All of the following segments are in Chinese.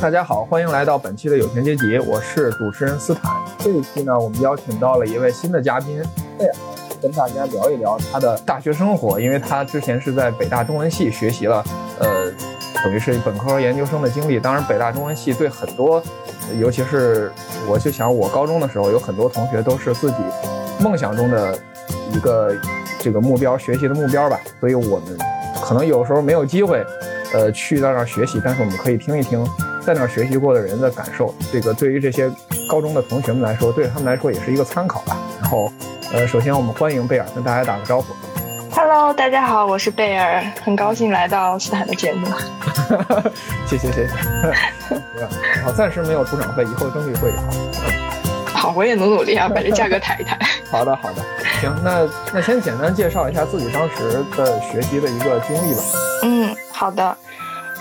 大家好，欢迎来到本期的有钱阶级，我是主持人斯坦。这一期呢，我们邀请到了一位新的嘉宾贝尔，跟大家聊一聊他的大学生活，因为他之前是在北大中文系学习了，呃，等于是本科和研究生的经历。当然，北大中文系对很多，尤其是我就想我高中的时候，有很多同学都是自己梦想中的一个这个目标，学习的目标吧。所以我们可能有时候没有机会，呃，去到那儿学习，但是我们可以听一听。在那儿学习过的人的感受，这个对于这些高中的同学们来说，对他们来说也是一个参考吧。然后，呃，首先我们欢迎贝尔跟大家打个招呼。Hello，大家好，我是贝尔，很高兴来到斯坦的节目。谢谢谢谢。好，暂时没有出场费，以后争取会有。好，我也努努力啊，把这价格抬一抬。好的好的，行，那那先简单介绍一下自己当时的学习的一个经历吧。嗯，好的。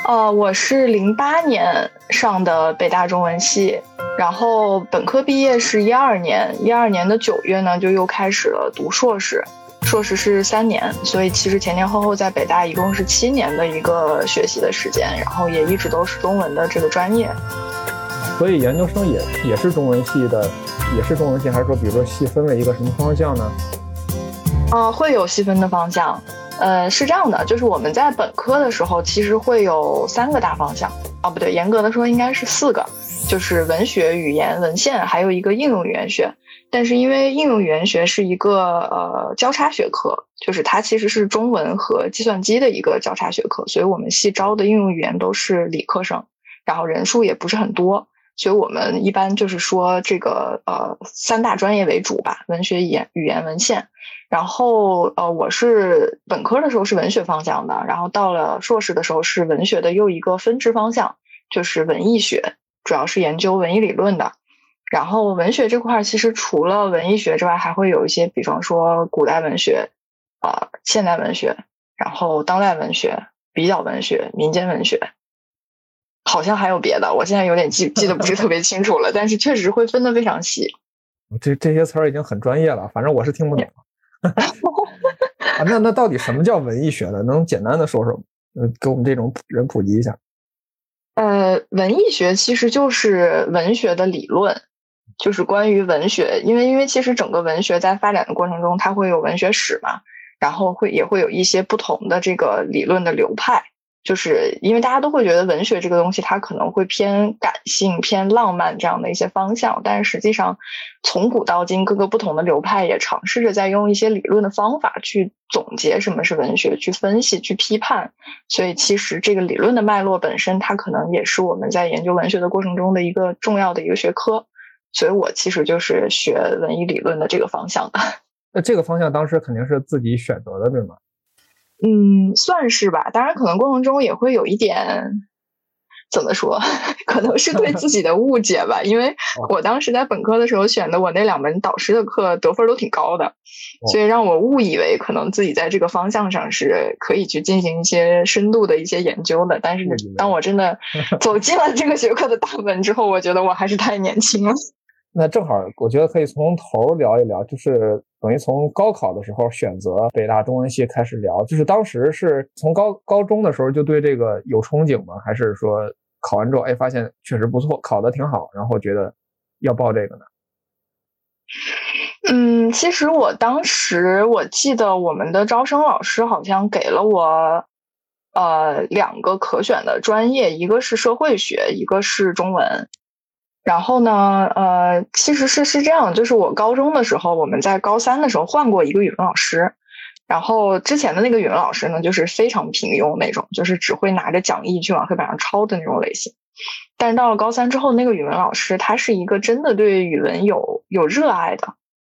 呃，我是零八年上的北大中文系，然后本科毕业是一二年，一二年的九月呢就又开始了读硕士，硕士是三年，所以其实前前后后在北大一共是七年的一个学习的时间，然后也一直都是中文的这个专业。所以研究生也也是中文系的，也是中文系，还是说比如说细分了一个什么方向呢？啊，会有细分的方向。呃，是这样的，就是我们在本科的时候，其实会有三个大方向，啊，不对，严格的说应该是四个，就是文学、语言、文献，还有一个应用语言学。但是因为应用语言学是一个呃交叉学科，就是它其实是中文和计算机的一个交叉学科，所以我们系招的应用语言都是理科生，然后人数也不是很多，所以我们一般就是说这个呃三大专业为主吧，文学、语言、语言、文献。然后，呃，我是本科的时候是文学方向的，然后到了硕士的时候是文学的又一个分支方向，就是文艺学，主要是研究文艺理论的。然后文学这块其实除了文艺学之外，还会有一些，比方说古代文学，啊，现代文学，然后当代文学、比较文学、民间文学，好像还有别的，我现在有点记记得不是特别清楚了，但是确实会分得非常细。这这些词儿已经很专业了，反正我是听不懂。啊，那那到底什么叫文艺学呢？能简单的说说，呃，给我们这种人普及一下。呃，文艺学其实就是文学的理论，就是关于文学，因为因为其实整个文学在发展的过程中，它会有文学史嘛，然后会也会有一些不同的这个理论的流派。就是因为大家都会觉得文学这个东西，它可能会偏感性、偏浪漫这样的一些方向，但是实际上，从古到今，各个不同的流派也尝试着在用一些理论的方法去总结什么是文学，去分析、去批判。所以，其实这个理论的脉络本身，它可能也是我们在研究文学的过程中的一个重要的一个学科。所以我其实就是学文艺理论的这个方向的。那这个方向当时肯定是自己选择的，对吗？嗯，算是吧。当然，可能过程中也会有一点，怎么说，可能是对自己的误解吧。因为我当时在本科的时候选的，我那两门导师的课得分都挺高的，所以让我误以为可能自己在这个方向上是可以去进行一些深度的一些研究的。但是，当我真的走进了 这个学科的大门之后，我觉得我还是太年轻了。那正好，我觉得可以从头聊一聊，就是等于从高考的时候选择北大中文系开始聊。就是当时是从高高中的时候就对这个有憧憬吗？还是说考完之后，哎，发现确实不错，考的挺好，然后觉得要报这个呢？嗯，其实我当时我记得我们的招生老师好像给了我呃两个可选的专业，一个是社会学，一个是中文。然后呢，呃，其实是是这样，就是我高中的时候，我们在高三的时候换过一个语文老师，然后之前的那个语文老师呢，就是非常平庸那种，就是只会拿着讲义去往黑板上抄的那种类型。但是到了高三之后，那个语文老师他是一个真的对语文有有热爱的。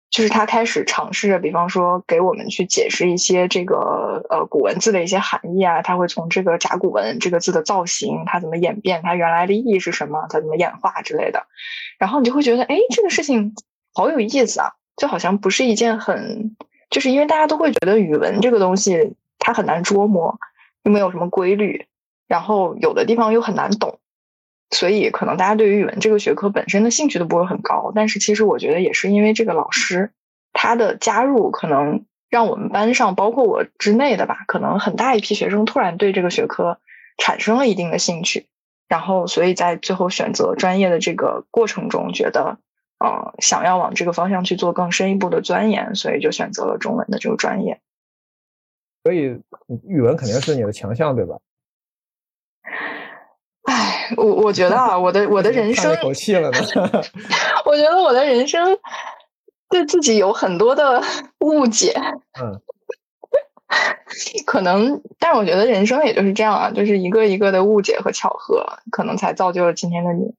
就是他开始尝试着，比方说给我们去解释一些这个呃古文字的一些含义啊，他会从这个甲骨文这个字的造型，它怎么演变，它原来的意义是什么，它怎么演化之类的，然后你就会觉得，哎，这个事情好有意思啊，就好像不是一件很，就是因为大家都会觉得语文这个东西它很难捉摸，又没有什么规律，然后有的地方又很难懂。所以，可能大家对于语文这个学科本身的兴趣都不会很高，但是其实我觉得也是因为这个老师他的加入，可能让我们班上，包括我之内的吧，可能很大一批学生突然对这个学科产生了一定的兴趣，然后所以在最后选择专业的这个过程中，觉得呃想要往这个方向去做更深一步的钻研，所以就选择了中文的这个专业。所以语文肯定是你的强项，对吧？唉，我我觉得啊，我的我的人生叹口气了呢。我觉得我的人生对自己有很多的误解。嗯，可能，但是我觉得人生也就是这样啊，就是一个一个的误解和巧合，可能才造就了今天的你。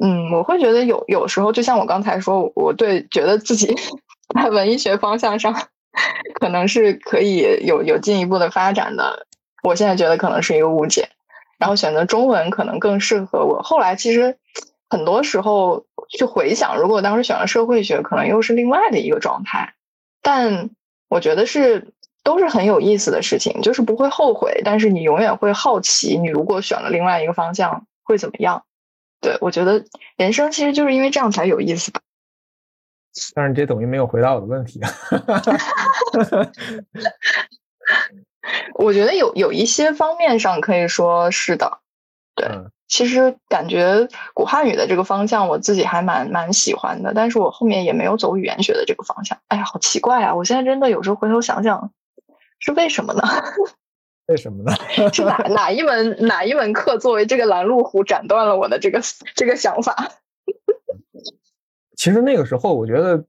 嗯，我会觉得有有时候，就像我刚才说，我对觉得自己 在文艺学方向上可能是可以有有进一步的发展的，我现在觉得可能是一个误解。然后选择中文可能更适合我。后来其实很多时候去回想，如果当时选了社会学，可能又是另外的一个状态。但我觉得是都是很有意思的事情，就是不会后悔。但是你永远会好奇，你如果选了另外一个方向会怎么样？对我觉得人生其实就是因为这样才有意思吧。但是你这等于没有回答我的问题。我觉得有有一些方面上可以说是的，对。其实感觉古汉语的这个方向，我自己还蛮蛮喜欢的，但是我后面也没有走语言学的这个方向。哎呀，好奇怪啊！我现在真的有时候回头想想，是为什么呢？为什么呢？是哪哪一门哪一门课作为这个拦路虎斩断了我的这个这个想法？其实那个时候，我觉得。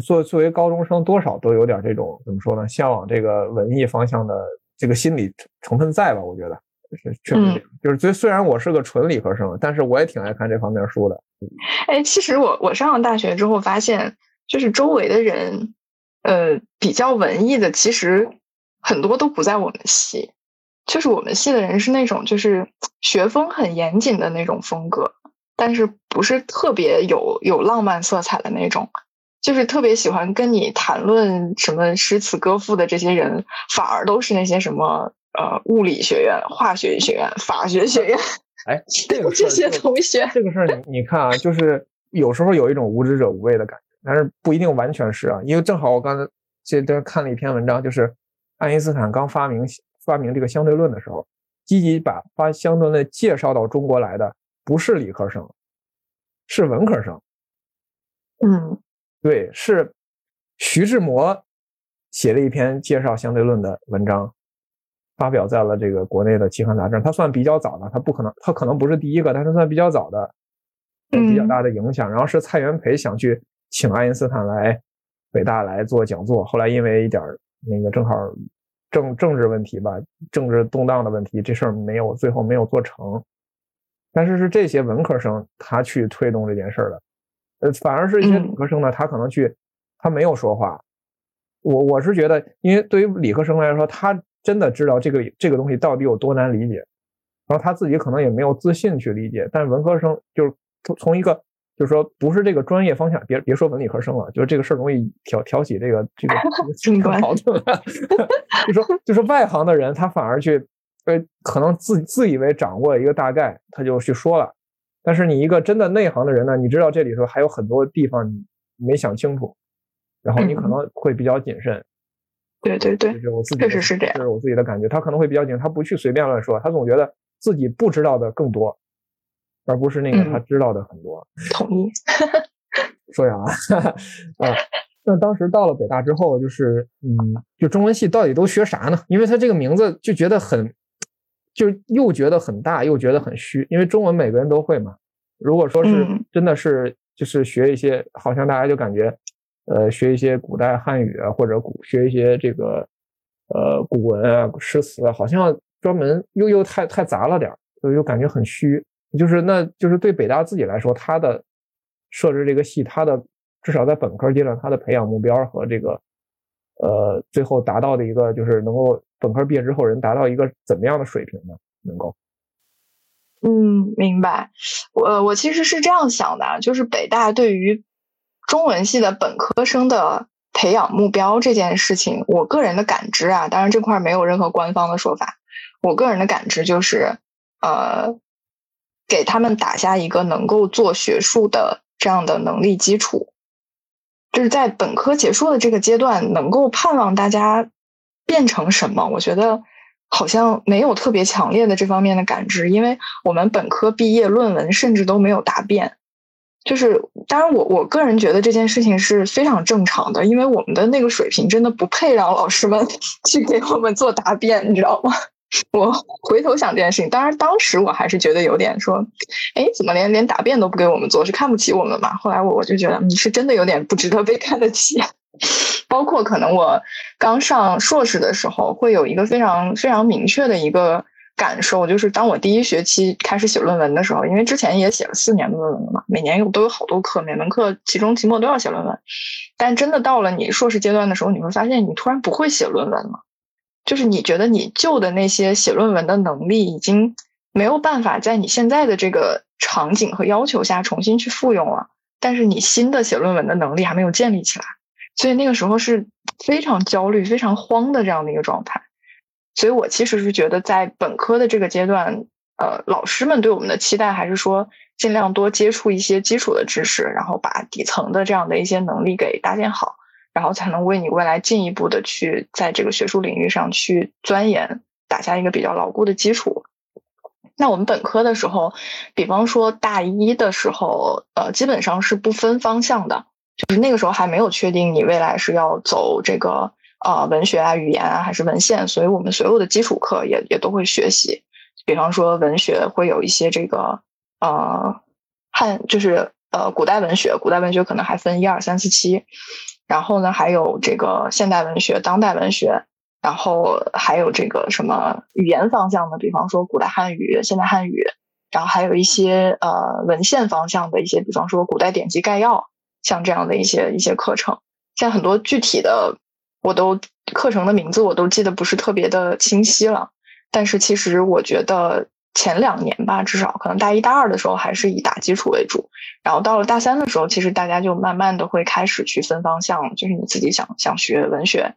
作作为高中生，多少都有点这种怎么说呢？向往这个文艺方向的这个心理成分在吧？我觉得是确实，就是虽虽然我是个纯理科生，但是我也挺爱看这方面书的。哎，其实我我上了大学之后发现，就是周围的人，呃，比较文艺的，其实很多都不在我们系。就是我们系的人是那种就是学风很严谨的那种风格，但是不是特别有有浪漫色彩的那种。就是特别喜欢跟你谈论什么诗词歌赋的这些人，反而都是那些什么呃物理学院、化学学院、法学学院。哎，这个这些同学，这个事儿你你看啊，就是有时候有一种无知者无畏的感觉，但是不一定完全是啊。因为正好我刚才这段看了一篇文章，就是爱因斯坦刚发明发明这个相对论的时候，积极把发相对论介绍到中国来的不是理科生，是文科生。嗯。对，是徐志摩写了一篇介绍相对论的文章，发表在了这个国内的期刊杂志。他算比较早的，他不可能，他可能不是第一个，但是算比较早的，有比较大的影响。然后是蔡元培想去请爱因斯坦来北大来做讲座，后来因为一点那个正好政政治问题吧，政治动荡的问题，这事儿没有最后没有做成。但是是这些文科生他去推动这件事儿的。呃，反而是一些理科生呢，他可能去，他没有说话。我我是觉得，因为对于理科生来说，他真的知道这个这个东西到底有多难理解，然后他自己可能也没有自信去理解。但文科生就是从从一个就是说不是这个专业方向，别别说文理科生了，就是这个事儿容易挑挑起这个这个这个 矛盾。就说就是外行的人，他反而去呃，可能自自以为掌握一个大概，他就去说了。但是你一个真的内行的人呢，你知道这里头还有很多地方你没想清楚，然后你可能会比较谨慎。对对对，确实是这样，这是我自己的感觉。他可能会比较谨慎，他不去随便乱说，他总觉得自己不知道的更多，而不是那个他知道的很多。同意。说完了 啊，那当时到了北大之后，就是嗯，就中文系到底都学啥呢？因为他这个名字就觉得很。就又觉得很大，又觉得很虚，因为中文每个人都会嘛。如果说是真的是就是学一些，好像大家就感觉，呃，学一些古代汉语啊，或者古学一些这个呃古文啊、诗词啊，好像专门又又太太杂了点儿又又感觉很虚。就是那就是对北大自己来说，它的设置这个系，它的至少在本科阶段，它的培养目标和这个呃最后达到的一个就是能够。本科毕业之后，人达到一个怎么样的水平呢？能够？嗯，明白。我我其实是这样想的，就是北大对于中文系的本科生的培养目标这件事情，我个人的感知啊，当然这块没有任何官方的说法。我个人的感知就是，呃，给他们打下一个能够做学术的这样的能力基础，就是在本科结束的这个阶段，能够盼望大家。变成什么？我觉得好像没有特别强烈的这方面的感知，因为我们本科毕业论文甚至都没有答辩。就是当然，我我个人觉得这件事情是非常正常的，因为我们的那个水平真的不配让老师们 去给我们做答辩，你知道吗？我回头想这件事情，当然当时我还是觉得有点说，哎，怎么连连答辩都不给我们做，是看不起我们嘛？后来我我就觉得你是真的有点不值得被看得起。包括可能我刚上硕士的时候，会有一个非常非常明确的一个感受，就是当我第一学期开始写论文的时候，因为之前也写了四年的论文了嘛，每年有都有好多课，每门课期中、期末都要写论文。但真的到了你硕士阶段的时候，你会发现你突然不会写论文了。就是你觉得你旧的那些写论文的能力已经没有办法在你现在的这个场景和要求下重新去复用了，但是你新的写论文的能力还没有建立起来，所以那个时候是非常焦虑、非常慌的这样的一个状态。所以我其实是觉得，在本科的这个阶段，呃，老师们对我们的期待还是说尽量多接触一些基础的知识，然后把底层的这样的一些能力给搭建好。然后才能为你未来进一步的去在这个学术领域上去钻研，打下一个比较牢固的基础。那我们本科的时候，比方说大一的时候，呃，基本上是不分方向的，就是那个时候还没有确定你未来是要走这个呃文学啊、语言啊还是文献，所以我们所有的基础课也也都会学习。比方说文学会有一些这个呃汉，就是呃古代文学，古代文学可能还分一二三四期。然后呢，还有这个现代文学、当代文学，然后还有这个什么语言方向的，比方说古代汉语、现代汉语，然后还有一些呃文献方向的一些，比方说古代典籍概要，像这样的一些一些课程。现在很多具体的，我都课程的名字我都记得不是特别的清晰了，但是其实我觉得。前两年吧，至少可能大一、大二的时候还是以打基础为主，然后到了大三的时候，其实大家就慢慢的会开始去分方向，就是你自己想想学文学，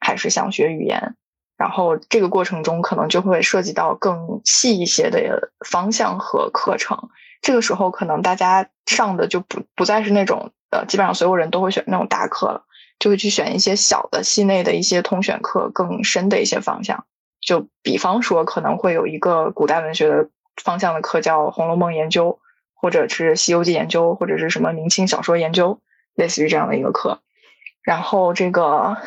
还是想学语言，然后这个过程中可能就会涉及到更细一些的方向和课程。这个时候可能大家上的就不不再是那种呃，基本上所有人都会选那种大课了，就会去选一些小的系内的一些通选课，更深的一些方向。就比方说，可能会有一个古代文学的方向的课，叫《红楼梦研究》，或者是《西游记研究》，或者是什么明清小说研究，类似于这样的一个课。然后这个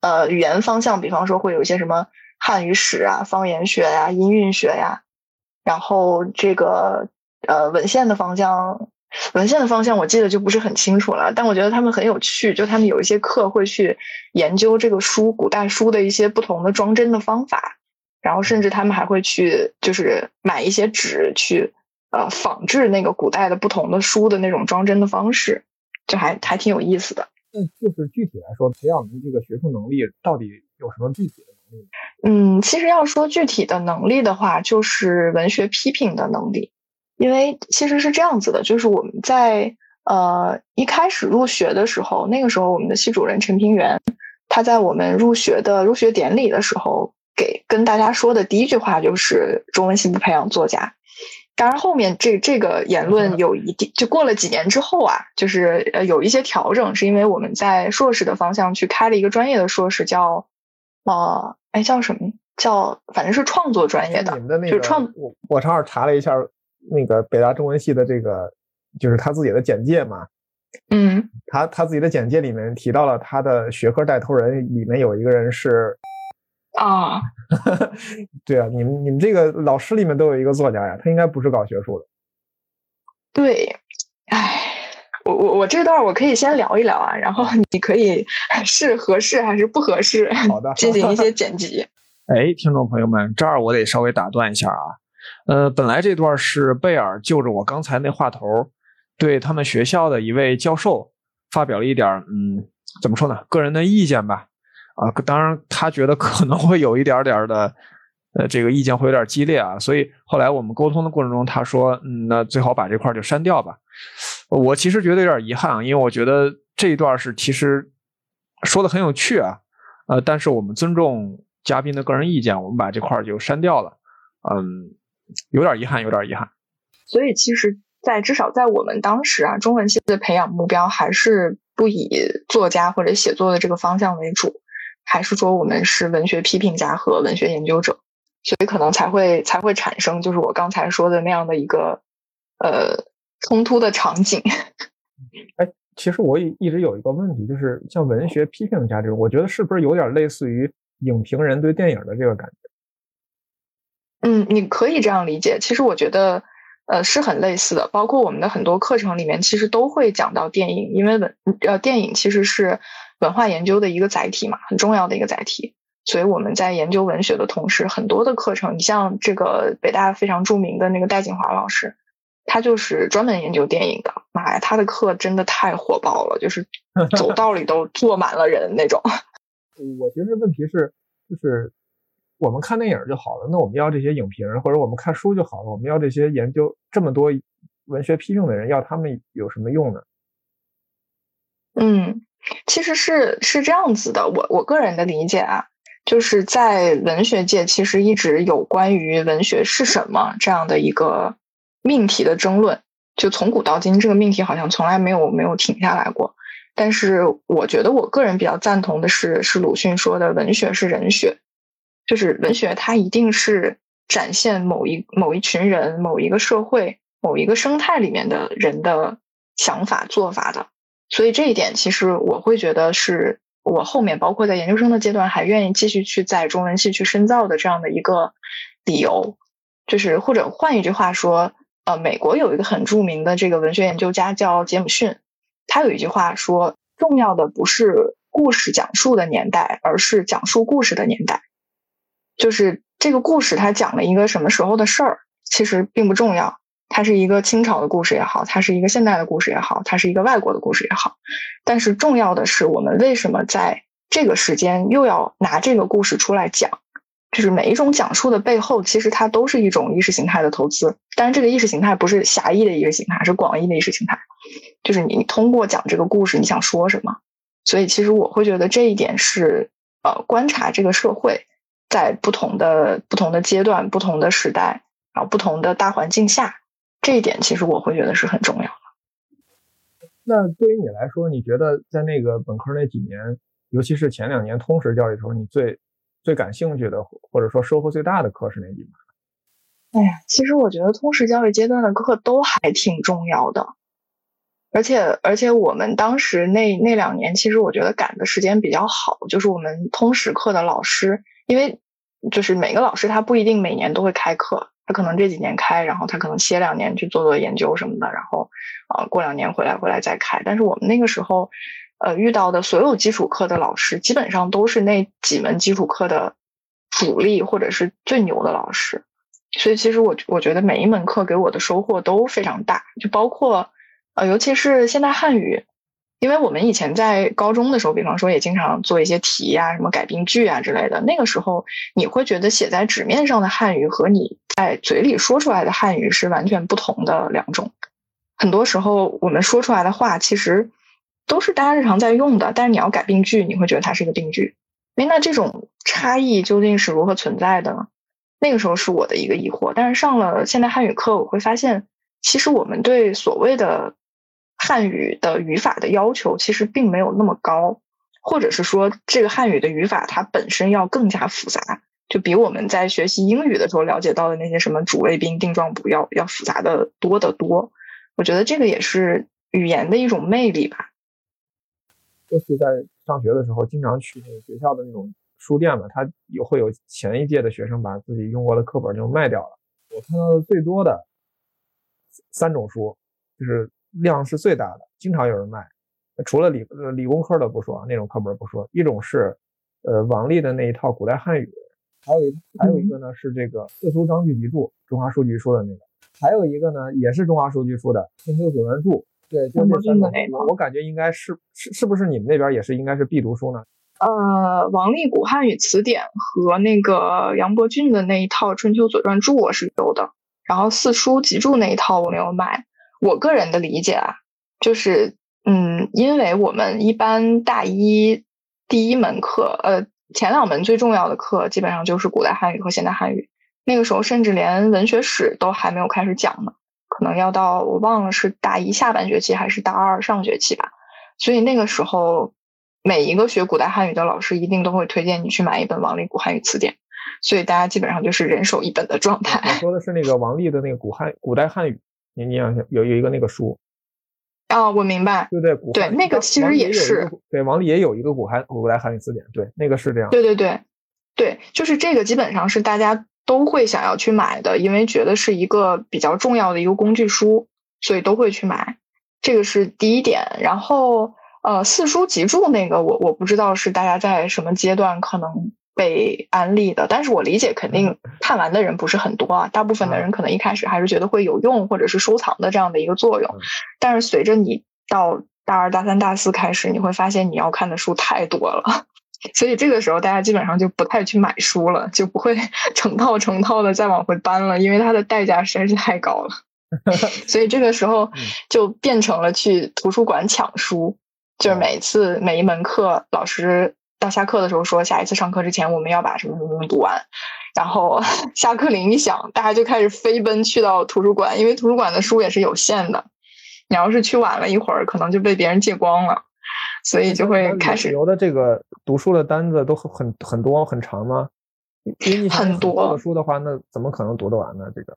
呃语言方向，比方说会有一些什么汉语史啊、方言学呀、音韵学呀。然后这个呃文献的方向。文献的方向我记得就不是很清楚了，但我觉得他们很有趣，就他们有一些课会去研究这个书古代书的一些不同的装帧的方法，然后甚至他们还会去就是买一些纸去呃仿制那个古代的不同的书的那种装帧的方式，就还还挺有意思的。那就是具体来说，培养您这个学术能力到底有什么具体的能力？嗯，其实要说具体的能力的话，就是文学批评的能力。因为其实是这样子的，就是我们在呃一开始入学的时候，那个时候我们的系主任陈平原，他在我们入学的入学典礼的时候，给跟大家说的第一句话就是中文系不培养作家。当然后面这这个言论有一定，就过了几年之后啊，就是呃有一些调整，是因为我们在硕士的方向去开了一个专业的硕士，叫呃哎叫什么叫反正是创作专业的，就创我我正好查了一下。那个北大中文系的这个，就是他自己的简介嘛。嗯，他他自己的简介里面提到了他的学科带头人里面有一个人是啊，对啊，你们你们这个老师里面都有一个作家呀，他应该不是搞学术的。对，哎，我我我这段我可以先聊一聊啊，然后你可以是合适还是不合适，好的，进行一些 剪辑。哎，听众朋友们，这儿我得稍微打断一下啊。呃，本来这段是贝尔就着我刚才那话头，对他们学校的一位教授发表了一点嗯，怎么说呢，个人的意见吧。啊，当然他觉得可能会有一点点的，呃，这个意见会有点激烈啊。所以后来我们沟通的过程中，他说，嗯，那最好把这块就删掉吧。我其实觉得有点遗憾，因为我觉得这一段是其实说的很有趣啊，呃，但是我们尊重嘉宾的个人意见，我们把这块就删掉了。嗯。有点遗憾，有点遗憾。所以，其实，在至少在我们当时啊，中文系的培养目标还是不以作家或者写作的这个方向为主，还是说我们是文学批评家和文学研究者？所以可能才会才会产生就是我刚才说的那样的一个呃冲突的场景。哎，其实我一一直有一个问题，就是像文学批评家这种，我觉得是不是有点类似于影评人对电影的这个感觉？嗯，你可以这样理解。其实我觉得，呃，是很类似的。包括我们的很多课程里面，其实都会讲到电影，因为文呃电影其实是文化研究的一个载体嘛，很重要的一个载体。所以我们在研究文学的同时，很多的课程，你像这个北大非常著名的那个戴锦华老师，他就是专门研究电影的。妈呀，他的课真的太火爆了，就是走道里都坐满了人那种。我觉得问题是，就是。我们看电影就好了，那我们要这些影评人，或者我们看书就好了。我们要这些研究这么多文学批评的人，要他们有什么用呢？嗯，其实是是这样子的。我我个人的理解啊，就是在文学界，其实一直有关于文学是什么这样的一个命题的争论。就从古到今，这个命题好像从来没有没有停下来过。但是，我觉得我个人比较赞同的是，是鲁迅说的“文学是人学”。就是文学，它一定是展现某一某一群人、某一个社会、某一个生态里面的人的想法做法的。所以这一点，其实我会觉得是我后面包括在研究生的阶段还愿意继续去在中文系去深造的这样的一个理由。就是或者换一句话说，呃，美国有一个很著名的这个文学研究家叫杰姆逊，他有一句话说：重要的不是故事讲述的年代，而是讲述故事的年代。就是这个故事，它讲了一个什么时候的事儿，其实并不重要。它是一个清朝的故事也好，它是一个现代的故事也好，它是一个外国的故事也好。但是重要的是，我们为什么在这个时间又要拿这个故事出来讲？就是每一种讲述的背后，其实它都是一种意识形态的投资。但是这个意识形态不是狭义的意识形态，是广义的意识形态。就是你通过讲这个故事，你想说什么？所以其实我会觉得这一点是呃，观察这个社会。在不同的不同的阶段、不同的时代，然后不同的大环境下，这一点其实我会觉得是很重要的。那对于你来说，你觉得在那个本科那几年，尤其是前两年通识教育的时候，你最最感兴趣的，或者说收获最大的课是哪几门？哎呀，其实我觉得通识教育阶段的课都还挺重要的，而且而且我们当时那那两年，其实我觉得赶的时间比较好，就是我们通识课的老师。因为就是每个老师他不一定每年都会开课，他可能这几年开，然后他可能歇两年去做做研究什么的，然后啊过两年回来回来再开。但是我们那个时候，呃遇到的所有基础课的老师，基本上都是那几门基础课的主力或者是最牛的老师，所以其实我我觉得每一门课给我的收获都非常大，就包括呃尤其是现代汉语。因为我们以前在高中的时候，比方说也经常做一些题啊，什么改病句啊之类的。那个时候，你会觉得写在纸面上的汉语和你在嘴里说出来的汉语是完全不同的两种。很多时候，我们说出来的话其实都是大家日常在用的，但是你要改病句，你会觉得它是一个病句。哎，那这种差异究竟是如何存在的呢？那个时候是我的一个疑惑。但是上了现代汉语课，我会发现，其实我们对所谓的。汉语的语法的要求其实并没有那么高，或者是说这个汉语的语法它本身要更加复杂，就比我们在学习英语的时候了解到的那些什么主谓宾、定状补要要复杂的多得多。我觉得这个也是语言的一种魅力吧。就是在上学的时候，经常去那个学校的那种书店嘛，他有会有前一届的学生把自己用过的课本就卖掉了。我看到的最多的三种书就是。量是最大的，经常有人卖。除了理理工科的不说，那种课本不说。一种是，呃，王力的那一套古代汉语，还有一还有一个呢是这个四书章句集注，中华书局出的那个。还有一个呢也是中华书局出的《春秋左传注》。对，就这三个。我感觉应该是是是不是你们那边也是应该是必读书呢？呃，王力古汉语词典和那个杨伯峻的那一套《春秋左传注》我是有的，然后四书集注那一套我没有买。我个人的理解啊，就是，嗯，因为我们一般大一第一门课，呃，前两门最重要的课基本上就是古代汉语和现代汉语。那个时候甚至连文学史都还没有开始讲呢，可能要到我忘了是大一下半学期还是大二上学期吧。所以那个时候，每一个学古代汉语的老师一定都会推荐你去买一本王立古汉语词典，所以大家基本上就是人手一本的状态。我说的是那个王立的那个古汉古代汉语，你你想想有有一个那个书。啊，我明白，对对，古。对那个其实也是对王丽也有一个古汉古代汉语词典，对那个是这样，对对对对，就是这个基本上是大家都会想要去买的，因为觉得是一个比较重要的一个工具书，所以都会去买。这个是第一点，然后呃，四书集注那个我我不知道是大家在什么阶段可能被安利的，但是我理解肯定看完的人不是很多啊，大部分的人可能一开始还是觉得会有用或者是收藏的这样的一个作用，但是随着你到大二大三大四开始，你会发现你要看的书太多了，所以这个时候大家基本上就不太去买书了，就不会 成套成套的再往回搬了，因为它的代价实在是太高了。所以这个时候就变成了去图书馆抢书，就是每次每一门课，老师到下课的时候说，下一次上课之前我们要把什么什么读完，然后 下课铃一响，大家就开始飞奔去到图书馆，因为图书馆的书也是有限的，你要是去晚了一会儿，可能就被别人借光了，所以就会开始。留的这个读书的单子都很很多很长吗？因为很多书的话，那怎么可能读得完呢？这个。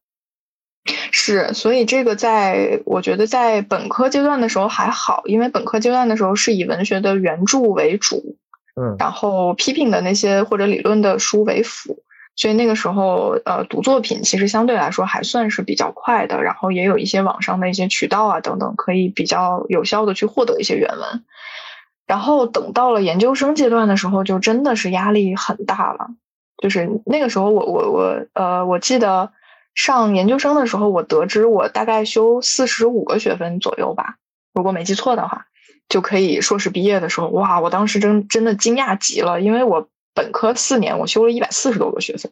是，所以这个在我觉得在本科阶段的时候还好，因为本科阶段的时候是以文学的原著为主，嗯，然后批评的那些或者理论的书为辅，所以那个时候呃读作品其实相对来说还算是比较快的，然后也有一些网上的一些渠道啊等等，可以比较有效的去获得一些原文。然后等到了研究生阶段的时候，就真的是压力很大了，就是那个时候我我我呃我记得。上研究生的时候，我得知我大概修四十五个学分左右吧，如果没记错的话，就可以硕士毕业的时候，哇，我当时真真的惊讶极了，因为我本科四年我修了一百四十多个学分，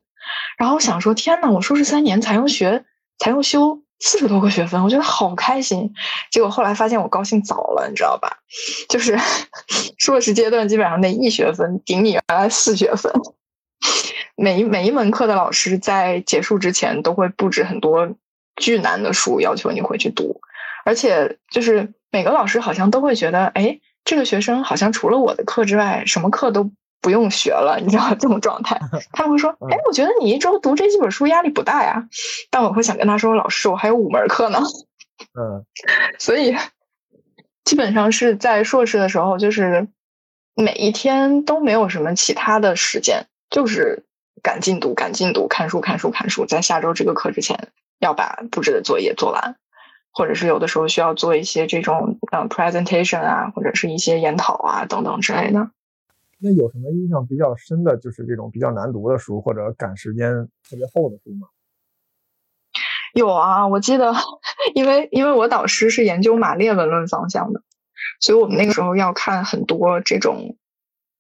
然后想说天呐，我硕士三年才用学才用修四十多个学分，我觉得好开心。结果后来发现我高兴早了，你知道吧？就是 硕士阶段基本上那一学分顶你原来四学分。每一每一门课的老师在结束之前都会布置很多巨难的书，要求你回去读，而且就是每个老师好像都会觉得，哎，这个学生好像除了我的课之外，什么课都不用学了，你知道这种状态。他们会说，哎，我觉得你一周读这几本书压力不大呀。但我会想跟他说，老师，我还有五门课呢。嗯，所以基本上是在硕士的时候，就是每一天都没有什么其他的时间，就是。赶进度，赶进度，看书，看书，看书，在下周这个课之前要把布置的作业做完，或者是有的时候需要做一些这种嗯 presentation 啊，或者是一些研讨啊等等之类的。那有什么印象比较深的，就是这种比较难读的书，或者赶时间特别厚的书吗？有啊，我记得，因为因为我导师是研究马列文论方向的，所以我们那个时候要看很多这种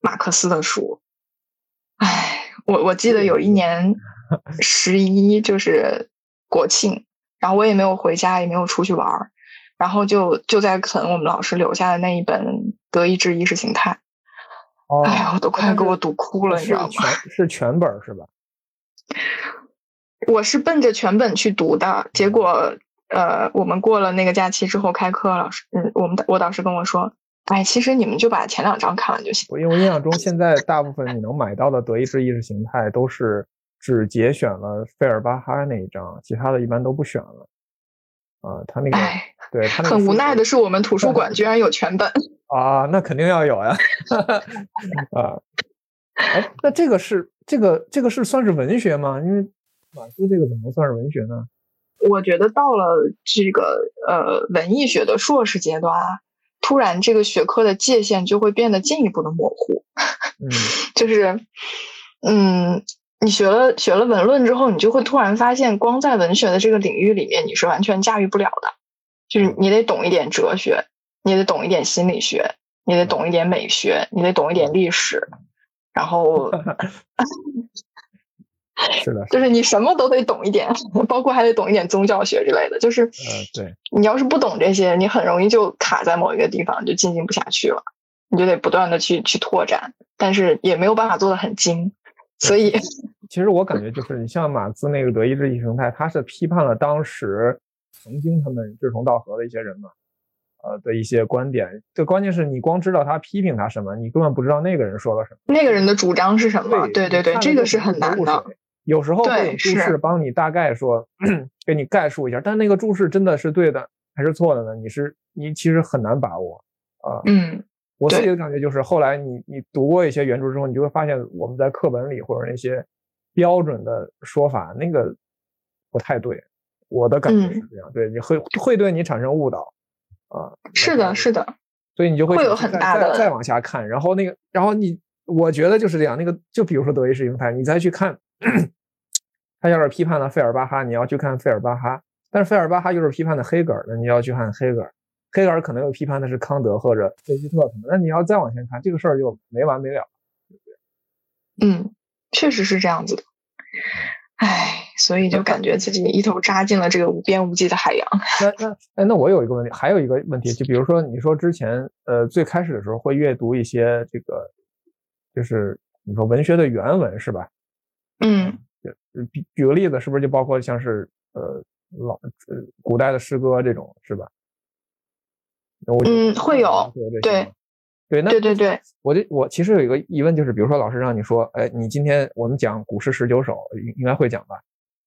马克思的书。唉。我我记得有一年 十一就是国庆，然后我也没有回家，也没有出去玩儿，然后就就在啃我们老师留下的那一本《德意志意识形态》。哎呀，我都快给我读哭了，你知道吗？是全本是吧？我是奔着全本去读的，结果呃，我们过了那个假期之后开课，老师嗯，我们我导师跟我说。哎，其实你们就把前两章看完就行。因为我印象中，现在大部分你能买到的德意志意识形态都是只节选了费尔巴哈那一章，其他的一般都不选了。啊，他那个，对他很无奈的是，我们图书馆居然有全本 啊，那肯定要有呀。啊，哎，那这个是这个这个是算是文学吗？因为马斯这个怎么算是文学呢？我觉得到了这个呃文艺学的硕士阶段啊。突然，这个学科的界限就会变得进一步的模糊。嗯，就是，嗯，你学了学了文论之后，你就会突然发现，光在文学的这个领域里面，你是完全驾驭不了的。就是你得懂一点哲学，你得懂一点心理学，你得懂一点美学，你得懂一点历史，然后。是的，就是你什么都得懂一点，包括还得懂一点宗教学之类的。就是，嗯，对，你要是不懂这些，你很容易就卡在某一个地方，就进行不下去了。你就得不断的去去拓展，但是也没有办法做的很精。所以，其实我感觉就是你像马克思那个德意志意识形态，他是批判了当时曾经他们志同道合的一些人嘛。呃的一些观点。这关键是你光知道他批评他什么，你根本不知道那个人说了什么，那个人的主张是什么？对对对，这个是很难的。有时候会有注释帮你大概说，给你概述一下，但那个注释真的是对的还是错的呢？你是你其实很难把握啊。嗯，我自己的感觉就是，后来你你读过一些原著之后，你就会发现我们在课本里或者那些标准的说法那个不太对。我的感觉是这样，对你会会对你产生误导啊。是的，是的。所以你就会会有很大的再往下看，然后那个，然后你我觉得就是这样。那个就比如说德意识形态，你再去看。他要是批判了费尔巴哈，你要去看费尔巴哈；但是费尔巴哈又是批判的黑格尔，的你要去看黑格尔。黑格尔可能又批判的是康德或者费希特什么，那你要再往前看，这个事儿就没完没了，对不对？嗯，确实是这样子的。唉，所以就感觉自己一头扎进了这个无边无际的海洋。那那哎，那我有一个问题，还有一个问题，就比如说你说之前呃最开始的时候会阅读一些这个，就是你说文学的原文是吧？嗯。举举个例子，是不是就包括像是呃老呃古代的诗歌这种是吧？嗯，会有对对那对对对，我就我其实有一个疑问，就是比如说老师让你说，哎，你今天我们讲古诗十九首，应应该会讲吧？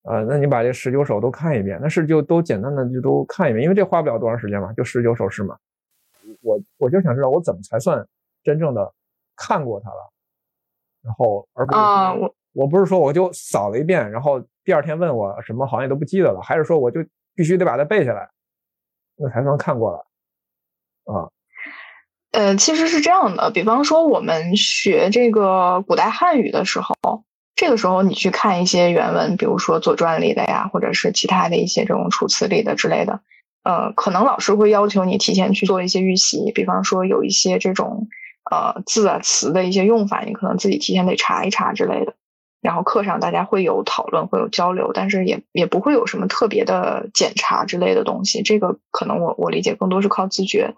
呃，那你把这十九首都看一遍，那是就都简单的就都看一遍，因为这花不了多长时间嘛，就十九首诗嘛。我我就想知道，我怎么才算真正的看过它了？然后而不是啊我。我不是说我就扫了一遍，然后第二天问我什么好像也都不记得了，还是说我就必须得把它背下来，那才算看过了啊？呃，其实是这样的，比方说我们学这个古代汉语的时候，这个时候你去看一些原文，比如说《左传》里的呀，或者是其他的一些这种《楚辞》里的之类的，呃，可能老师会要求你提前去做一些预习，比方说有一些这种呃字啊词的一些用法，你可能自己提前得查一查之类的。然后课上大家会有讨论，会有交流，但是也也不会有什么特别的检查之类的东西。这个可能我我理解更多是靠自觉。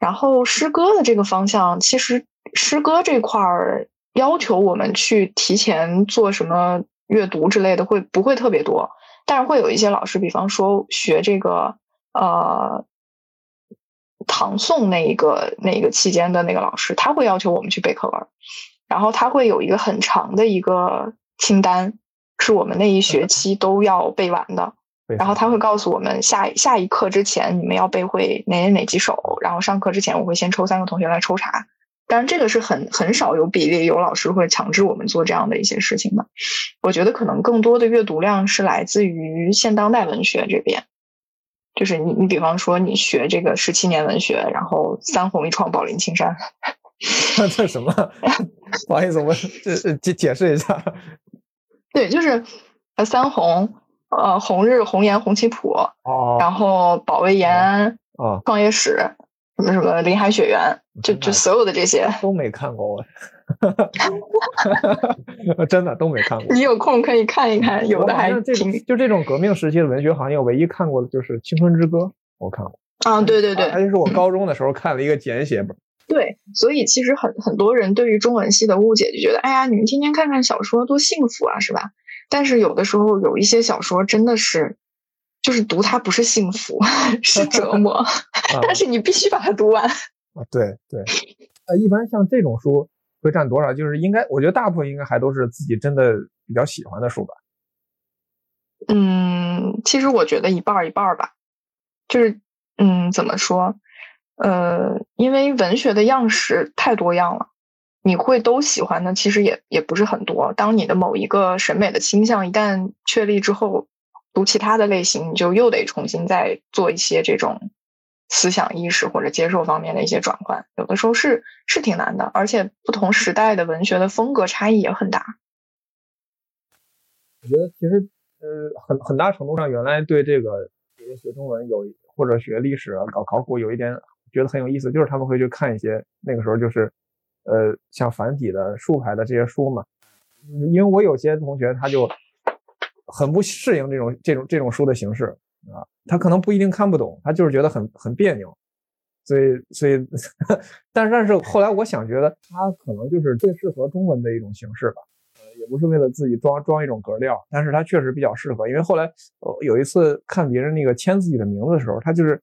然后诗歌的这个方向，其实诗歌这块儿要求我们去提前做什么阅读之类的，会不会特别多？但是会有一些老师，比方说学这个呃唐宋那一个那一个期间的那个老师，他会要求我们去背课文，然后他会有一个很长的一个。清单是我们那一学期都要背完的，然后他会告诉我们下下一课之前你们要背会哪哪哪几首，然后上课之前我会先抽三个同学来抽查，当然这个是很很少有比例有老师会强制我们做这样的一些事情的。我觉得可能更多的阅读量是来自于现当代文学这边，就是你你比方说你学这个十七年文学，然后三红一创宝林青山，这什么？不好意思，我这解解释一下。对，就是呃三红，呃红日、红颜、红旗谱，哦，然后保卫延安，啊，创业史，什么什么林海雪原，就就所有的这些都没看过，我 真的都没看过。你有空可以看一看，有的还挺就这种革命时期的文学行业，我唯一看过的就是《青春之歌》，我看过。啊，对对对，而且是我高中的时候看了一个简写本。对，所以其实很很多人对于中文系的误解就觉得，哎呀，你们天天看看小说多幸福啊，是吧？但是有的时候有一些小说真的是，就是读它不是幸福，是折 磨，但是你必须把它读完。啊，对对，呃，一般像这种书会占多少？就是应该，我觉得大部分应该还都是自己真的比较喜欢的书吧。嗯，其实我觉得一半一半吧，就是嗯，怎么说？呃，因为文学的样式太多样了，你会都喜欢的，其实也也不是很多。当你的某一个审美的倾向一旦确立之后，读其他的类型，你就又得重新再做一些这种思想意识或者接受方面的一些转换。有的时候是是挺难的，而且不同时代的文学的风格差异也很大。我觉得其实呃，很很大程度上，原来对这个学中文有或者学历史、搞考古有一点。觉得很有意思，就是他们会去看一些那个时候就是，呃，像繁体的竖排的这些书嘛。因为我有些同学他就很不适应这种这种这种书的形式啊，他可能不一定看不懂，他就是觉得很很别扭。所以所以，但是但是后来我想觉得他可能就是最适合中文的一种形式吧。也不是为了自己装装一种格调，但是他确实比较适合。因为后来有一次看别人那个签自己的名字的时候，他就是。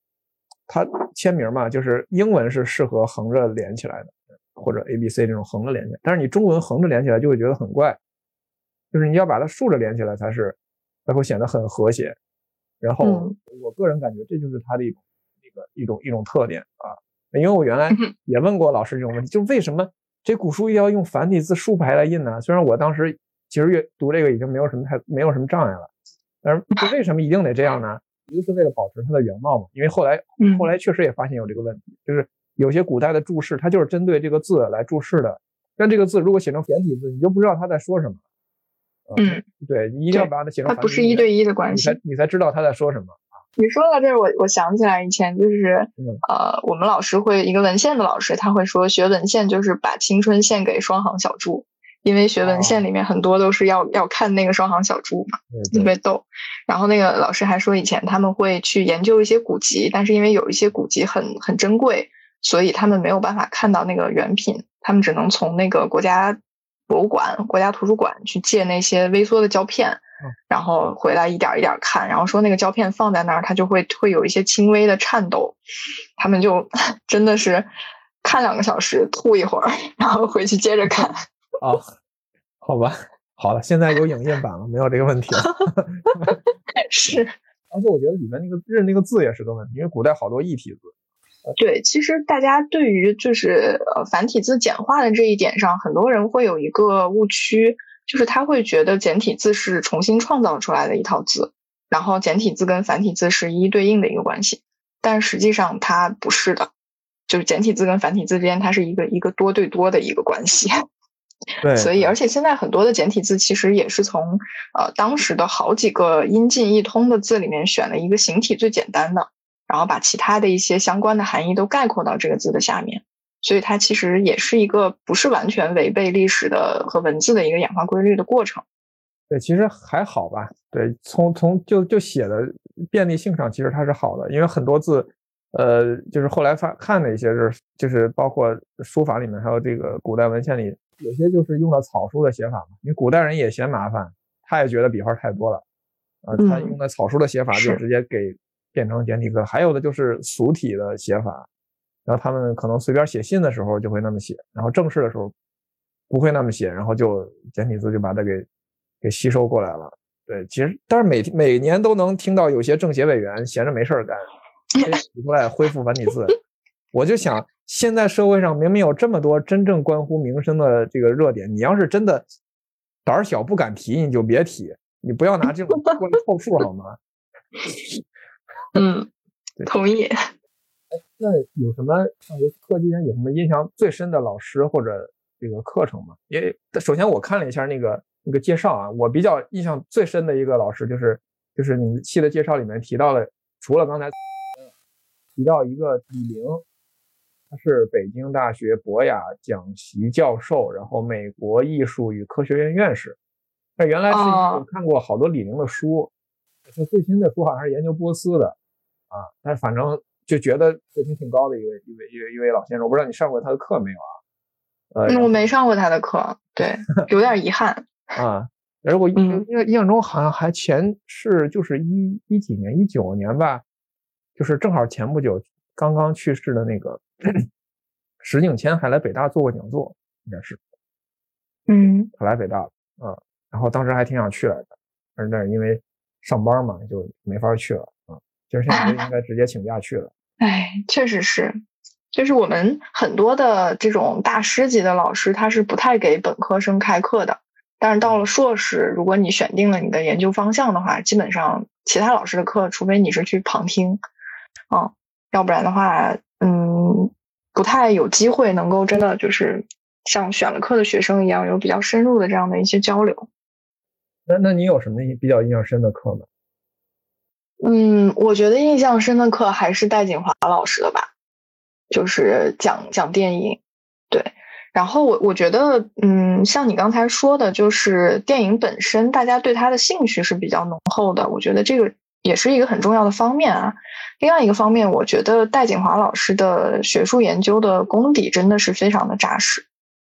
他签名嘛，就是英文是适合横着连起来的，或者 A B C 这种横着连起来，但是你中文横着连起来就会觉得很怪，就是你要把它竖着连起来才是，才会显得很和谐。然后我个人感觉这就是它的一种一个一种一种特点啊，因为我原来也问过老师这种问题，就为什么这古书一定要用繁体字竖排来印呢？虽然我当时其实阅读这个已经没有什么太没有什么障碍了，但是为什么一定得这样呢？一个是为了保持它的原貌嘛，因为后来后来确实也发现有这个问题，就是有些古代的注释它就是针对这个字来注释的，但这个字如果写成简体字，你就不知道他在说什么。嗯，对，你一定要把它写成。它不是一对一的关系，你才你才知道他在说什么你说到这儿，我我想起来以前就是呃，我们老师会一个文献的老师，他会说学文献就是把青春献给双行小注。因为学文献里面很多都是要要看那个双行小猪嘛，特别逗。然后那个老师还说，以前他们会去研究一些古籍，但是因为有一些古籍很很珍贵，所以他们没有办法看到那个原品，他们只能从那个国家博物馆、国家图书馆去借那些微缩的胶片，然后回来一点一点看。然后说那个胶片放在那儿，它就会会有一些轻微的颤抖。他们就 真的是看两个小时，吐一会儿，然后回去接着看。啊，好吧，好了，现在有影印版了，没有这个问题了。是，而且我觉得里面那个认那个字也是个问题，因为古代好多异体字。对，其实大家对于就是呃繁体字简化的这一点上，很多人会有一个误区，就是他会觉得简体字是重新创造出来的一套字，然后简体字跟繁体字是一一对应的一个关系，但实际上它不是的，就是简体字跟繁体字之间它是一个一个多对多的一个关系。对，所以而且现在很多的简体字其实也是从呃当时的好几个音近义通的字里面选了一个形体最简单的，然后把其他的一些相关的含义都概括到这个字的下面，所以它其实也是一个不是完全违背历史的和文字的一个演化规律的过程。对，其实还好吧。对，从从就就写的便利性上，其实它是好的，因为很多字，呃，就是后来发看的一些是就是包括书法里面还有这个古代文献里。有些就是用了草书的写法嘛，因为古代人也嫌麻烦，他也觉得笔画太多了，啊，他用的草书的写法就直接给变成简体字。还有的就是俗体的写法，然后他们可能随便写信的时候就会那么写，然后正式的时候不会那么写，然后就简体字就把它给给吸收过来了。对，其实但是每每年都能听到有些政协委员闲着没事儿干，提出来恢复繁体字，我就想。现在社会上明明有这么多真正关乎民生的这个热点，你要是真的胆儿小不敢提，你就别提，你不要拿这种过来凑数好吗？嗯，同意。哎，那有什么上学课期间有什么印象最深的老师或者这个课程吗？因为首先我看了一下那个那个介绍啊，我比较印象最深的一个老师就是就是你们系的介绍里面提到了，除了刚才 提到一个李玲。他是北京大学博雅讲席教授，然后美国艺术与科学院院士。他原来是我看过好多李宁的书，他最新的书好像是研究波斯的啊。但反正就觉得水平挺高的一位一位一位一位老先生。我不知道你上过他的课没有啊？呃，我没上过他的课，对，有点遗憾 啊。然后我印印象中好像还前是就是一一几年一九年吧，就是正好前不久刚刚去世的那个。石景谦还来北大做过讲座，应该是，嗯，他来北大了，啊，然后当时还挺想去来的，但是因为上班嘛，就没法去了，啊，其实现在应该直接请假去了。哎，确实是，就是我们很多的这种大师级的老师，他是不太给本科生开课的，但是到了硕士，如果你选定了你的研究方向的话，基本上其他老师的课，除非你是去旁听，啊，要不然的话。嗯，不太有机会能够真的就是像选了课的学生一样有比较深入的这样的一些交流。那那你有什么比较印象深的课吗？嗯，我觉得印象深的课还是戴锦华老师的吧，就是讲讲电影。对，然后我我觉得，嗯，像你刚才说的，就是电影本身，大家对它的兴趣是比较浓厚的。我觉得这个。也是一个很重要的方面啊。另外一个方面，我觉得戴锦华老师的学术研究的功底真的是非常的扎实，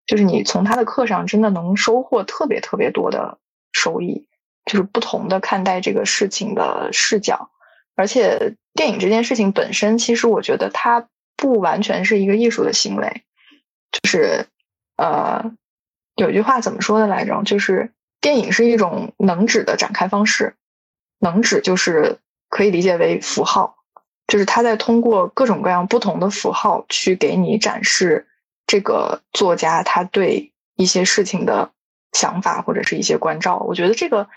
就是你从他的课上真的能收获特别特别多的收益，就是不同的看待这个事情的视角。而且电影这件事情本身，其实我觉得它不完全是一个艺术的行为，就是呃，有句话怎么说的来着？就是电影是一种能指的展开方式，能指就是可以理解为符号，就是他在通过各种各样不同的符号去给你展示这个作家他对一些事情的想法或者是一些关照。我觉得这个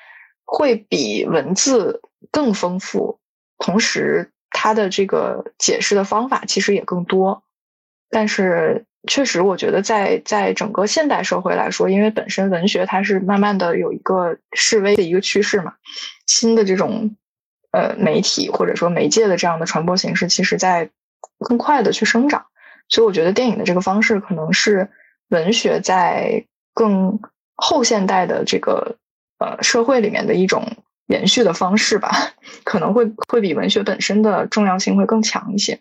会比文字更丰富。同时，它的这个解释的方法其实也更多，但是确实，我觉得在在整个现代社会来说，因为本身文学它是慢慢的有一个式微的一个趋势嘛，新的这种呃媒体或者说媒介的这样的传播形式，其实在更快的去生长，所以我觉得电影的这个方式可能是文学在更后现代的这个呃社会里面的一种。延续的方式吧，可能会会比文学本身的重要性会更强一些。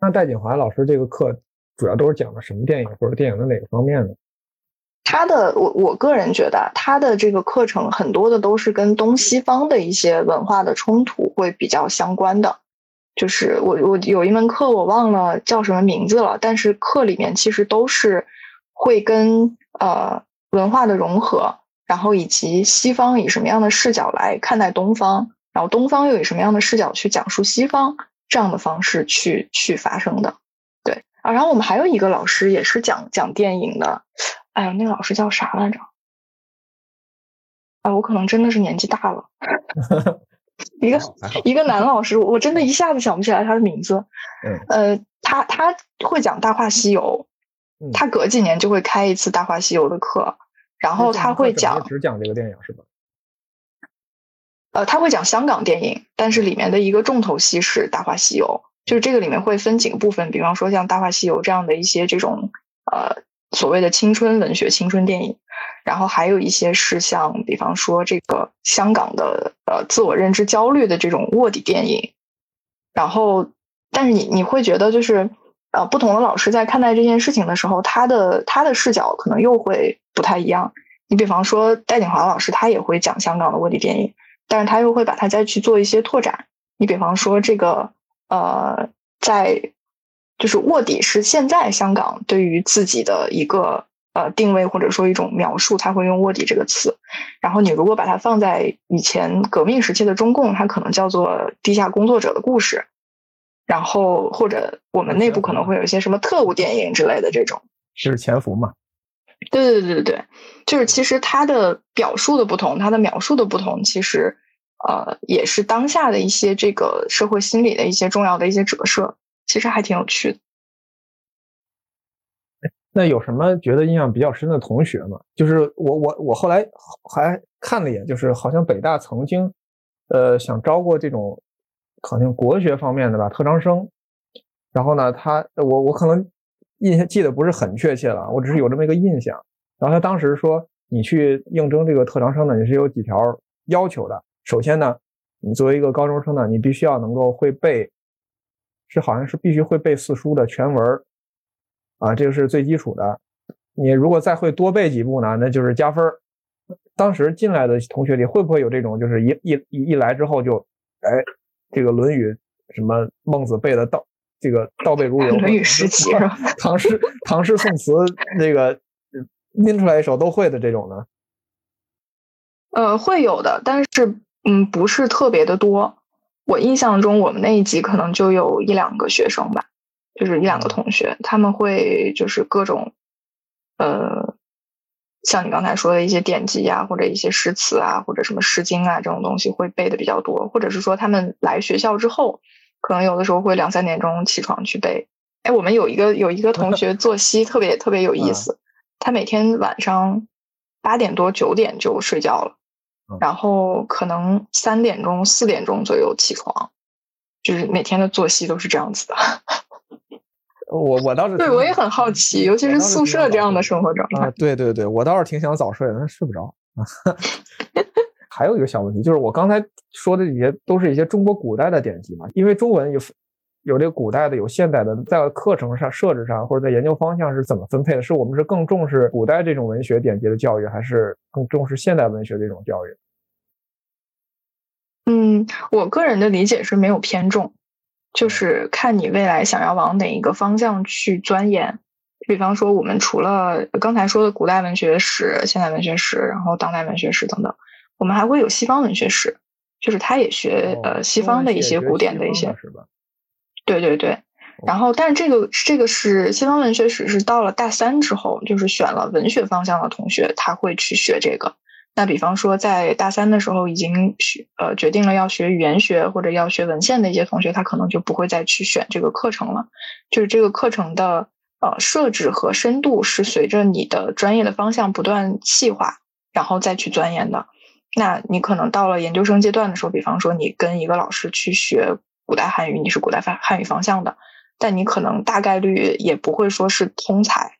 那戴锦华老师这个课主要都是讲的什么电影或者电影的哪个方面呢？他的我我个人觉得，他的这个课程很多的都是跟东西方的一些文化的冲突会比较相关的。就是我我有一门课我忘了叫什么名字了，但是课里面其实都是会跟呃文化的融合。然后以及西方以什么样的视角来看待东方，然后东方又以什么样的视角去讲述西方这样的方式去去发生的，对啊。然后我们还有一个老师也是讲讲电影的，哎呀，那个老师叫啥来着？啊，我可能真的是年纪大了。一个一个男老师，我真的一下子想不起来他的名字。嗯。呃，他他会讲《大话西游》，他隔几年就会开一次《大话西游》的课。然后他会讲只讲这个电影是吧？呃，他会讲香港电影，但是里面的一个重头戏是《大话西游》，就是这个里面会分几个部分，比方说像《大话西游》这样的一些这种呃所谓的青春文学、青春电影，然后还有一些是像比方说这个香港的呃自我认知焦虑的这种卧底电影，然后但是你你会觉得就是呃不同的老师在看待这件事情的时候，他的他的视角可能又会。不太一样，你比方说戴锦华老师，他也会讲香港的卧底电影，但是他又会把它再去做一些拓展。你比方说这个呃，在就是卧底是现在香港对于自己的一个呃定位或者说一种描述，他会用卧底这个词。然后你如果把它放在以前革命时期的中共，它可能叫做地下工作者的故事。然后或者我们内部可能会有一些什么特务电影之类的这种，是潜伏嘛？对对对对对，就是其实它的表述的不同，它的描述的不同，其实呃也是当下的一些这个社会心理的一些重要的一些折射，其实还挺有趣的。那有什么觉得印象比较深的同学吗？就是我我我后来还看了一眼，就是好像北大曾经呃想招过这种好像国学方面的吧特长生，然后呢，他我我可能。印象记得不是很确切了，我只是有这么一个印象。然后他当时说，你去应征这个特长生呢，你是有几条要求的。首先呢，你作为一个高中生呢，你必须要能够会背，是好像是必须会背四书的全文啊，这个是最基础的。你如果再会多背几部呢，那就是加分当时进来的同学里会不会有这种，就是一一一一来之后就，哎，这个《论语》什么孟子背的到。这个倒背如流，《论语》十集是吧？唐诗、唐诗宋词，那个拎出来一首都会的这种呢？呃，会有的，但是嗯，不是特别的多。我印象中，我们那一级可能就有一两个学生吧，就是一两个同学，他们会就是各种呃，像你刚才说的一些典籍啊，或者一些诗词啊，或者什么《诗经》啊这种东西会背的比较多，或者是说他们来学校之后。可能有的时候会两三点钟起床去背。哎，我们有一个有一个同学 作息特别特别有意思，他每天晚上八点多九点就睡觉了，然后可能三点钟四点钟左右起床，就是每天的作息都是这样子的。我我倒是对我也很好奇，尤其是宿舍这样的生活状态。对对对，我倒是挺想早睡的，但睡不着。还有一个小问题，就是我刚才说的这些都是一些中国古代的典籍嘛，因为中文有有这个古代的，有现代的，在课程上设置上或者在研究方向是怎么分配的？是我们是更重视古代这种文学典籍的教育，还是更重视现代文学这种教育？嗯，我个人的理解是没有偏重，就是看你未来想要往哪一个方向去钻研。比方说，我们除了刚才说的古代文学史、现代文学史，然后当代文学史等等，我们还会有西方文学史，就是他也学呃西方的一些古典的一些，是吧？对对对。然后，但是这个这个是西方文学史，是到了大三之后，就是选了文学方向的同学，他会去学这个。那比方说，在大三的时候已经学呃决定了要学语言学或者要学文献的一些同学，他可能就不会再去选这个课程了。就是这个课程的呃设置和深度是随着你的专业的方向不断细化，然后再去钻研的。那你可能到了研究生阶段的时候，比方说你跟一个老师去学古代汉语，你是古代汉汉语方向的。但你可能大概率也不会说是通才，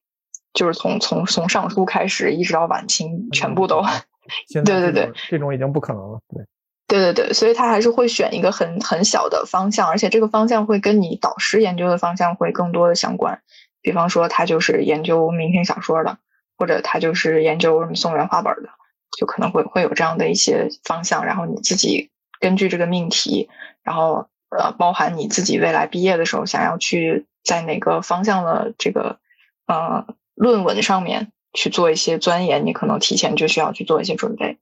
就是从从从尚书开始一直到晚清，全部都。对对对，这种已经不可能了。对，对对对，所以他还是会选一个很很小的方向，而且这个方向会跟你导师研究的方向会更多的相关。比方说，他就是研究明清小说的，或者他就是研究什么宋元话本的，就可能会会有这样的一些方向。然后你自己根据这个命题，然后。呃，包含你自己未来毕业的时候想要去在哪个方向的这个呃论文上面去做一些钻研，你可能提前就需要去做一些准备。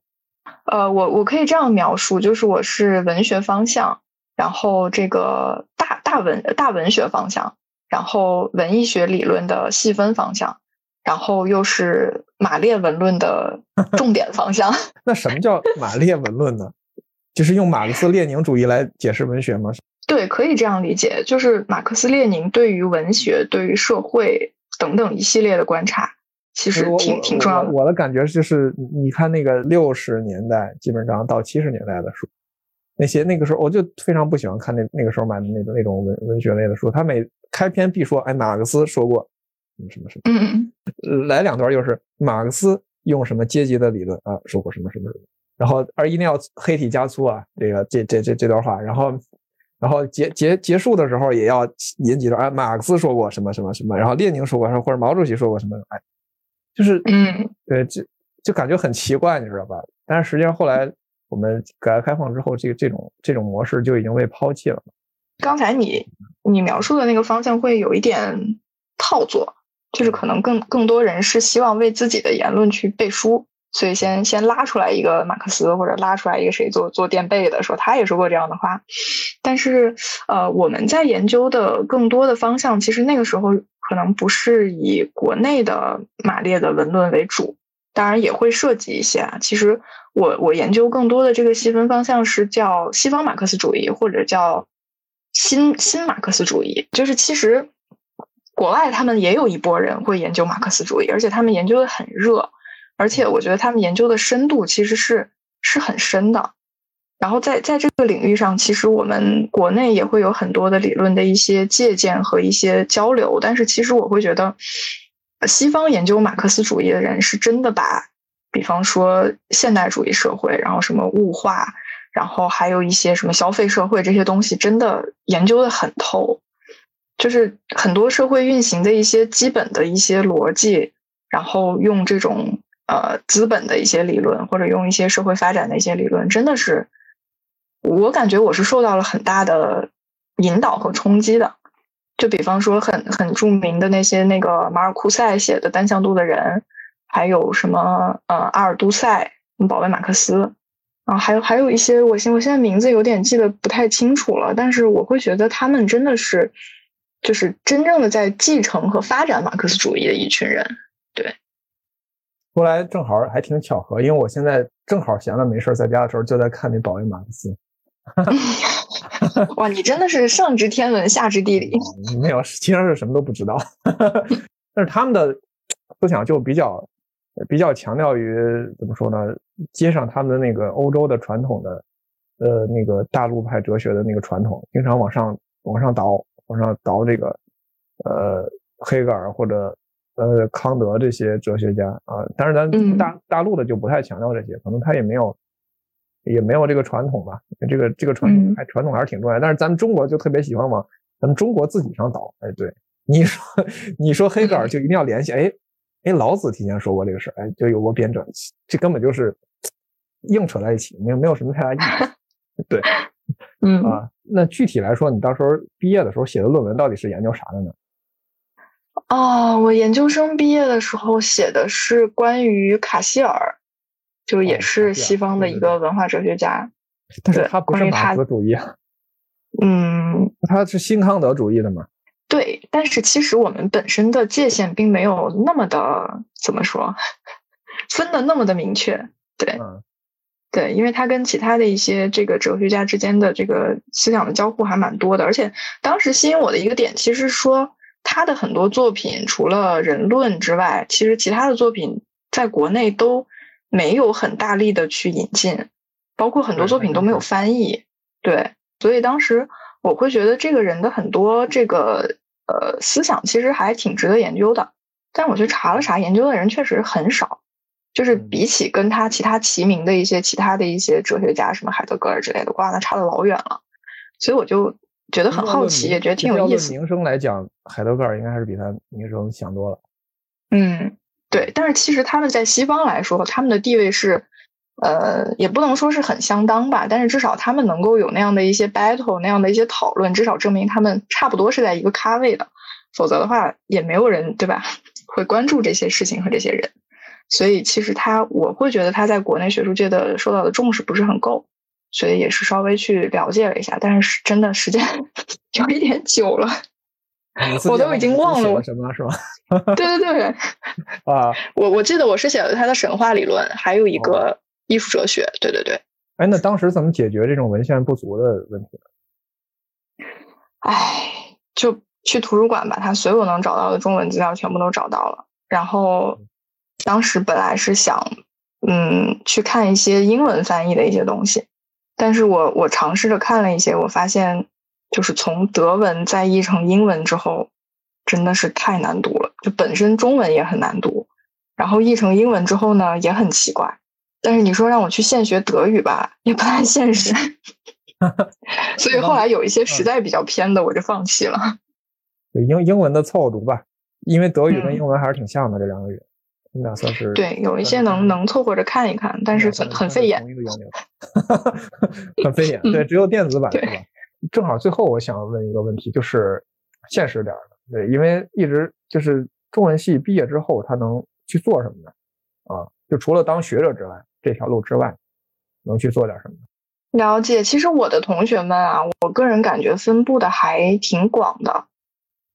呃，我我可以这样描述，就是我是文学方向，然后这个大大文大文学方向，然后文艺学理论的细分方向，然后又是马列文论的重点方向。那什么叫马列文论呢？就是用马克思列宁主义来解释文学吗？对，可以这样理解，就是马克思列宁对于文学、对于社会等等一系列的观察，其实挺挺重要的。我的感觉就是，你看那个六十年代基本上到七十年代的书，那些那个时候我就非常不喜欢看那那个时候买的那种那种文文学类的书，他每开篇必说，哎，马克思说过什么什么什么，嗯嗯，来两段又是马克思用什么阶级的理论啊，说过什么什么什么。然后，而一定要黑体加粗啊，这个这这这这段话，然后，然后结结结束的时候也要引几段，哎，马克思说过什么什么什么，然后列宁说过什么，或者毛主席说过什么，哎，就是，嗯，对，就就感觉很奇怪，你知道吧？但是实际上后来我们改革开放之后，这个这种这种模式就已经被抛弃了。刚才你你描述的那个方向会有一点套作，就是可能更更多人是希望为自己的言论去背书。所以先先拉出来一个马克思，或者拉出来一个谁做做垫背的，说他也说过这样的话。但是，呃，我们在研究的更多的方向，其实那个时候可能不是以国内的马列的文论为主，当然也会涉及一些啊。其实我我研究更多的这个细分方向是叫西方马克思主义，或者叫新新马克思主义。就是其实国外他们也有一波人会研究马克思主义，而且他们研究的很热。而且我觉得他们研究的深度其实是是很深的，然后在在这个领域上，其实我们国内也会有很多的理论的一些借鉴和一些交流。但是其实我会觉得，西方研究马克思主义的人是真的把，比方说现代主义社会，然后什么物化，然后还有一些什么消费社会这些东西，真的研究的很透，就是很多社会运行的一些基本的一些逻辑，然后用这种。呃，资本的一些理论，或者用一些社会发展的一些理论，真的是，我感觉我是受到了很大的引导和冲击的。就比方说，很很著名的那些那个马尔库塞写的《单向度的人》，还有什么呃阿尔都塞、保卫马克思啊，还有还有一些我现我现在名字有点记得不太清楚了，但是我会觉得他们真的是，就是真正的在继承和发展马克思主义的一群人，对。后来正好还挺巧合，因为我现在正好闲了没事在家的时候就在看那保卫马克思。哇，你真的是上知天文下知地理。没有，其实是什么都不知道。但是他们的思想就比较比较强调于怎么说呢？接上他们的那个欧洲的传统的呃那个大陆派哲学的那个传统，经常往上往上倒，往上倒这个呃黑格尔或者。呃，康德这些哲学家啊，但是咱大大陆的就不太强调这些，可能他也没有，也没有这个传统吧。这个这个传统还传统还是挺重要。但是咱们中国就特别喜欢往咱们中国自己上倒。哎，对，你说你说黑格尔就一定要联系，哎哎，老子提前说过这个事哎，就有过编者，这根本就是硬扯在一起，没有没有什么太大意义。对，嗯啊，那具体来说，你到时候毕业的时候写的论文到底是研究啥的呢？啊，我研究生毕业的时候写的是关于卡西尔，就也是西方的一个文化哲学家。但是他不是马克思主义啊。嗯，他是新康德主义的嘛？对，但是其实我们本身的界限并没有那么的怎么说，分的那么的明确。对，嗯，对，因为他跟其他的一些这个哲学家之间的这个思想的交互还蛮多的，而且当时吸引我的一个点，其实说他的很多作品除了人论之外，其实其他的作品在国内都没有很大力的去引进，包括很多作品都没有翻译。对，所以当时。我会觉得这个人的很多这个呃思想其实还挺值得研究的，但我去查了查，研究的人确实很少，就是比起跟他其他齐名的一些其他的一些哲学家，什么海德格尔之类的，哇，那差的老远了。所以我就觉得很好奇，也觉得挺有意思。名声来讲，海德格尔应该还是比他名声响多了。嗯，对，但是其实他们在西方来说，他们的地位是。呃，也不能说是很相当吧，但是至少他们能够有那样的一些 battle，那样的一些讨论，至少证明他们差不多是在一个咖位的。否则的话，也没有人对吧 会关注这些事情和这些人。所以其实他，我会觉得他在国内学术界的受到的重视不是很够，所以也是稍微去了解了一下。但是真的时间 有一点久了，我都已经忘了我什么是吧？对对对，啊，我我记得我是写了他的神话理论，还有一个。艺术哲学，对对对。哎，那当时怎么解决这种文献不足的问题呢？哎，就去图书馆把他所有能找到的中文资料全部都找到了。然后，当时本来是想，嗯，去看一些英文翻译的一些东西，但是我我尝试着看了一些，我发现就是从德文再译成英文之后，真的是太难读了。就本身中文也很难读，然后译成英文之后呢，也很奇怪。但是你说让我去现学德语吧，也不太现实，所以后来有一些实在比较偏的，我就放弃了。英英文的凑合读吧，因为德语跟英文还是挺像的，这两个语，你俩算是对，有一些能能凑合着看一看，但是很很费眼，很费 眼。对，只有电子版是吧？正好最后我想问一个问题，就是现实点的，对，因为一直就是中文系毕业之后，他能去做什么呢？啊，就除了当学者之外。这条路之外，能去做点什么？了解，其实我的同学们啊，我个人感觉分布的还挺广的，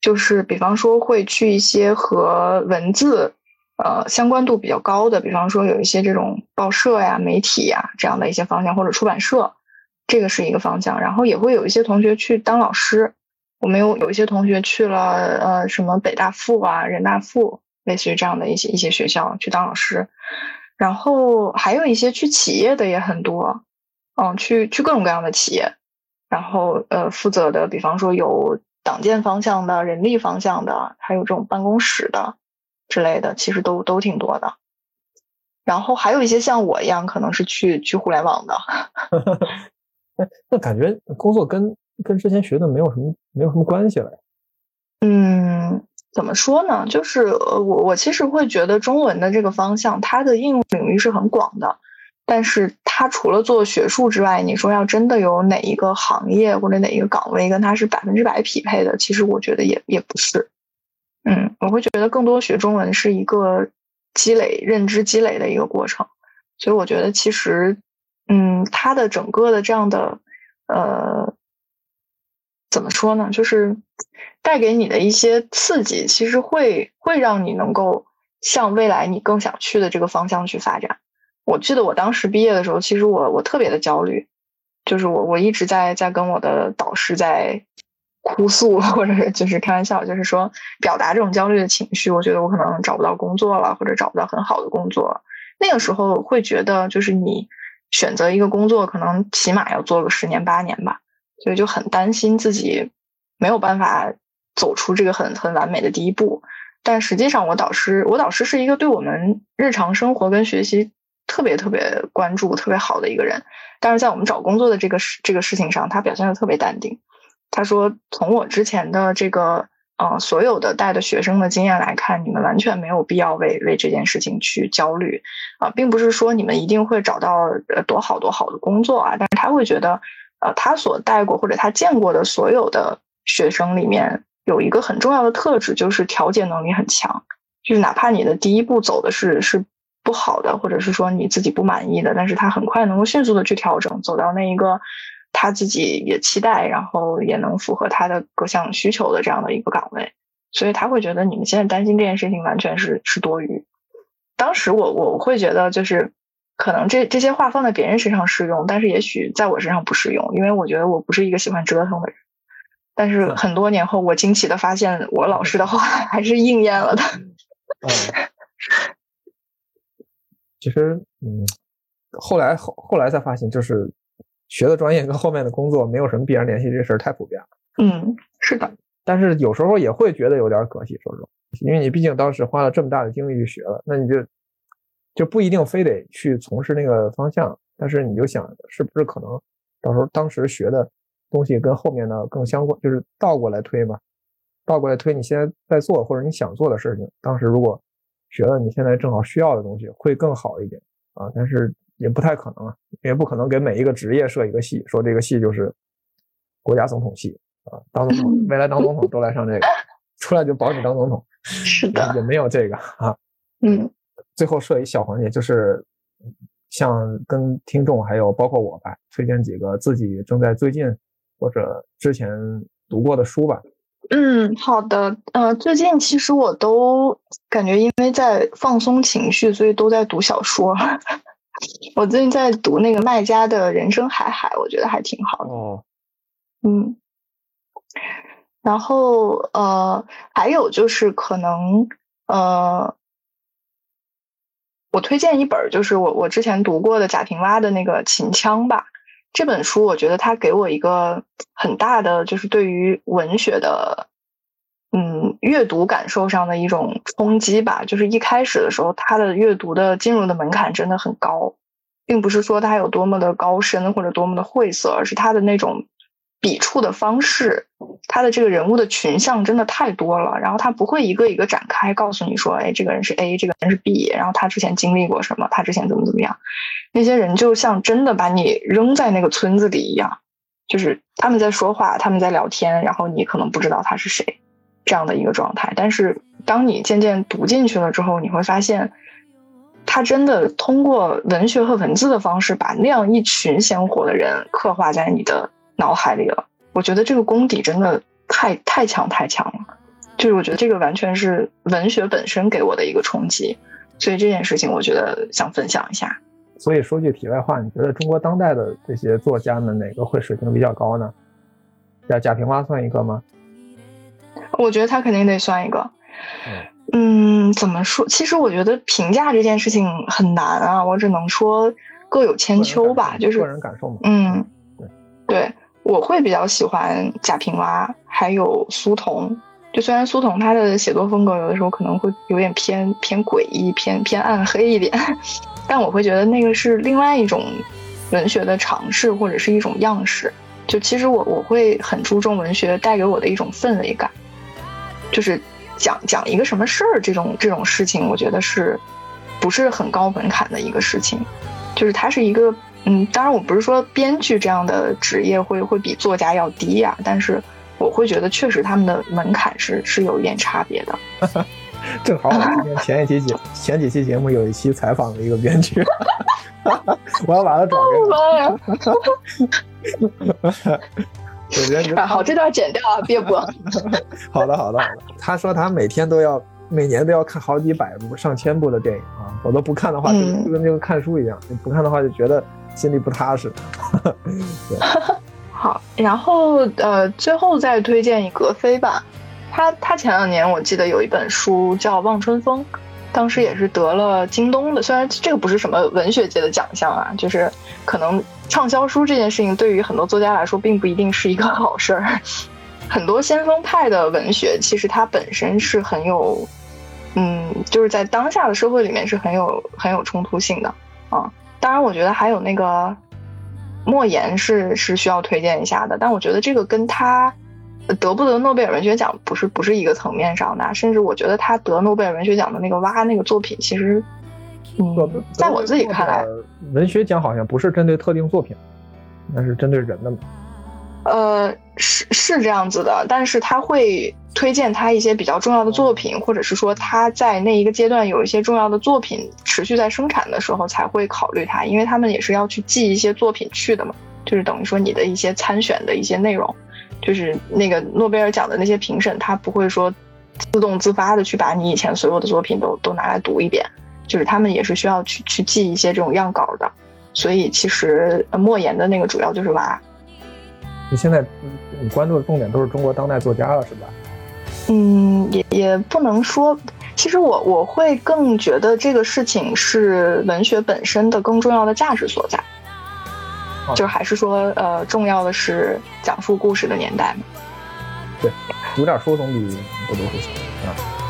就是比方说会去一些和文字呃相关度比较高的，比方说有一些这种报社呀、媒体呀这样的一些方向，或者出版社，这个是一个方向。然后也会有一些同学去当老师，我们有有一些同学去了呃什么北大附啊、人大附，类似于这样的一些一些学校去当老师。然后还有一些去企业的也很多，嗯，去去各种各样的企业，然后呃负责的，比方说有党建方向的、人力方向的，还有这种办公室的之类的，其实都都挺多的。然后还有一些像我一样，可能是去去互联网的。那那感觉工作跟跟之前学的没有什么没有什么关系了呀？嗯。怎么说呢？就是呃，我我其实会觉得中文的这个方向，它的应用领域是很广的。但是它除了做学术之外，你说要真的有哪一个行业或者哪一个岗位跟它是百分之百匹配的，其实我觉得也也不是。嗯，我会觉得更多学中文是一个积累认知积累的一个过程。所以我觉得其实，嗯，它的整个的这样的呃。怎么说呢？就是带给你的一些刺激，其实会会让你能够向未来你更想去的这个方向去发展。我记得我当时毕业的时候，其实我我特别的焦虑，就是我我一直在在跟我的导师在哭诉，或者就是开玩笑，就是说表达这种焦虑的情绪。我觉得我可能找不到工作了，或者找不到很好的工作。那个时候会觉得，就是你选择一个工作，可能起码要做个十年八年吧。所以就很担心自己没有办法走出这个很很完美的第一步，但实际上我导师我导师是一个对我们日常生活跟学习特别特别关注、特别好的一个人，但是在我们找工作的这个事这个事情上，他表现的特别淡定。他说，从我之前的这个呃，所有的带的学生的经验来看，你们完全没有必要为为这件事情去焦虑啊，并不是说你们一定会找到呃多好多好的工作啊，但是他会觉得，呃，他所带过或者他见过的所有的学生里面，有一个很重要的特质，就是调节能力很强，就是哪怕你的第一步走的是是不好的，或者是说你自己不满意的，但是他很快能够迅速的去调整，走到那一个。他自己也期待，然后也能符合他的各项需求的这样的一个岗位，所以他会觉得你们现在担心这件事情完全是是多余。当时我我会觉得就是可能这这些话放在别人身上适用，但是也许在我身上不适用，因为我觉得我不是一个喜欢折腾的人。但是很多年后，我惊奇的发现，我老师的话还是应验了的。嗯，其实嗯，后来后后来才发现就是。学的专业跟后面的工作没有什么必然联系，这事儿太普遍了。嗯，是的。但是有时候也会觉得有点可惜，说实话，因为你毕竟当时花了这么大的精力去学了，那你就就不一定非得去从事那个方向。但是你就想，是不是可能到时候当时学的东西跟后面的更相关，就是倒过来推嘛？倒过来推，你现在在做或者你想做的事情，当时如果学了你现在正好需要的东西，会更好一点啊。但是。也不太可能啊，也不可能给每一个职业设一个系，说这个系就是国家总统系啊，当总统未来当总统都来上这个，出来就保你当总统。是的，也没有这个啊。嗯，最后设一小环节，就是像跟听众还有包括我吧，推荐几个自己正在最近或者之前读过的书吧。嗯，好的。呃，最近其实我都感觉因为在放松情绪，所以都在读小说。我最近在读那个麦家的人生海海，我觉得还挺好的。哦，嗯，然后呃，还有就是可能呃，我推荐一本，就是我我之前读过的贾平凹的那个《秦腔》吧。这本书我觉得它给我一个很大的，就是对于文学的嗯阅读感受上的一种冲击吧。就是一开始的时候，他的阅读的进入的门槛真的很高。并不是说他有多么的高深或者多么的晦涩，而是他的那种笔触的方式，他的这个人物的群像真的太多了。然后他不会一个一个展开，告诉你说，哎，这个人是 A，这个人是 B，然后他之前经历过什么，他之前怎么怎么样。那些人就像真的把你扔在那个村子里一样，就是他们在说话，他们在聊天，然后你可能不知道他是谁，这样的一个状态。但是当你渐渐读进去了之后，你会发现。他真的通过文学和文字的方式，把那样一群鲜活的人刻画在你的脑海里了。我觉得这个功底真的太太强太强了，就是我觉得这个完全是文学本身给我的一个冲击。所以这件事情，我觉得想分享一下。所以说句题外话，你觉得中国当代的这些作家们哪个会水平比较高呢？贾贾平凹算一个吗？我觉得他肯定得算一个。嗯，怎么说？其实我觉得评价这件事情很难啊，我只能说各有千秋吧，就是个人感受嘛。嗯，对，我会比较喜欢贾平凹，还有苏童。就虽然苏童他的写作风格有的时候可能会有点偏偏诡异、偏偏暗黑一点，但我会觉得那个是另外一种文学的尝试或者是一种样式。就其实我我会很注重文学带给我的一种氛围感，就是。讲讲一个什么事儿，这种这种事情，我觉得是，不是很高门槛的一个事情，就是它是一个，嗯，当然我不是说编剧这样的职业会会比作家要低呀，但是我会觉得确实他们的门槛是是有一点差别的。正好我今天前一期节 前几期节目有一期采访了一个编剧，我要把他转给你。好，这段剪掉啊，别播。好的，好的，好的。他说他每天都要，每年都要看好几百部、上千部的电影啊，我都不看的话，就就跟那个看书一样，你不看的话就觉得心里不踏实。对。好，然后呃，最后再推荐一格飞吧。他他前两年我记得有一本书叫《望春风》。当时也是得了京东的，虽然这个不是什么文学界的奖项啊，就是可能畅销书这件事情对于很多作家来说并不一定是一个好事儿。很多先锋派的文学其实它本身是很有，嗯，就是在当下的社会里面是很有很有冲突性的啊。当然，我觉得还有那个莫言是是需要推荐一下的，但我觉得这个跟他得不得诺贝尔文学奖不是不是一个层面上的，甚至我觉得他得诺贝尔文学奖的那个哇那个作品，其实，嗯，在我自己看来，文学奖好像不是针对特定作品，那是针对人的嘛。呃，是是这样子的，但是他会推荐他一些比较重要的作品，或者是说他在那一个阶段有一些重要的作品持续在生产的时候才会考虑他，因为他们也是要去记一些作品去的嘛，就是等于说你的一些参选的一些内容，就是那个诺贝尔奖的那些评审，他不会说自动自发的去把你以前所有的作品都都拿来读一遍，就是他们也是需要去去记一些这种样稿的，所以其实莫言的那个主要就是娃。你现在你关注的重点都是中国当代作家了，是吧？嗯，也也不能说。其实我我会更觉得这个事情是文学本身的更重要的价值所在，就还是说，呃，重要的是讲述故事的年代嘛。对，读点书总比不读书强啊。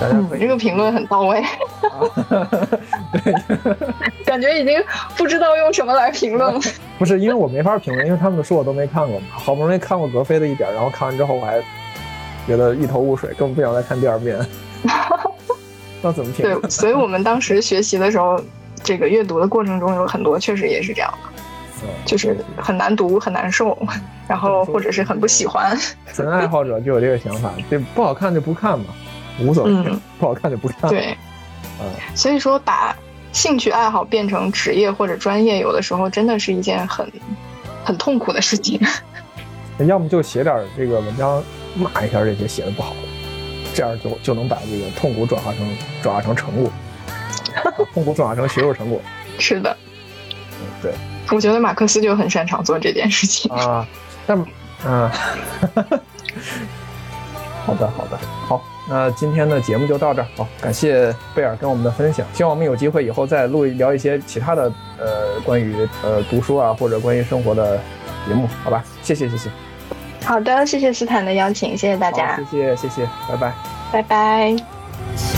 嗯，这个评论很到位。对，感觉已经不知道用什么来评论了。不是，因为我没法评论，因为他们的书我都没看过嘛。好不容易看过格非的一点，然后看完之后我还觉得一头雾水，根本不想再看第二遍。那怎么评？对，所以我们当时学习的时候，这个阅读的过程中有很多确实也是这样的，就是很难读，很难受，然后或者是很不喜欢。纯爱好者就有这个想法，这不好看就不看嘛。无所谓，不好看就不看。对，嗯，所以说把兴趣爱好变成职业或者专业，有的时候真的是一件很很痛苦的事情。要么就写点这个文章骂一下这些写的不好的，这样就就能把这个痛苦转化成转化成成果，痛苦转化成学术成果。是的，嗯，对，我觉得马克思就很擅长做这件事情啊。但，嗯，好的，好的，好。那今天的节目就到这儿，好，感谢贝尔跟我们的分享，希望我们有机会以后再录聊一些其他的，呃，关于呃读书啊或者关于生活的节目，好吧？谢谢，谢谢。好的，谢谢斯坦的邀请，谢谢大家，谢谢，谢谢，拜拜，拜拜。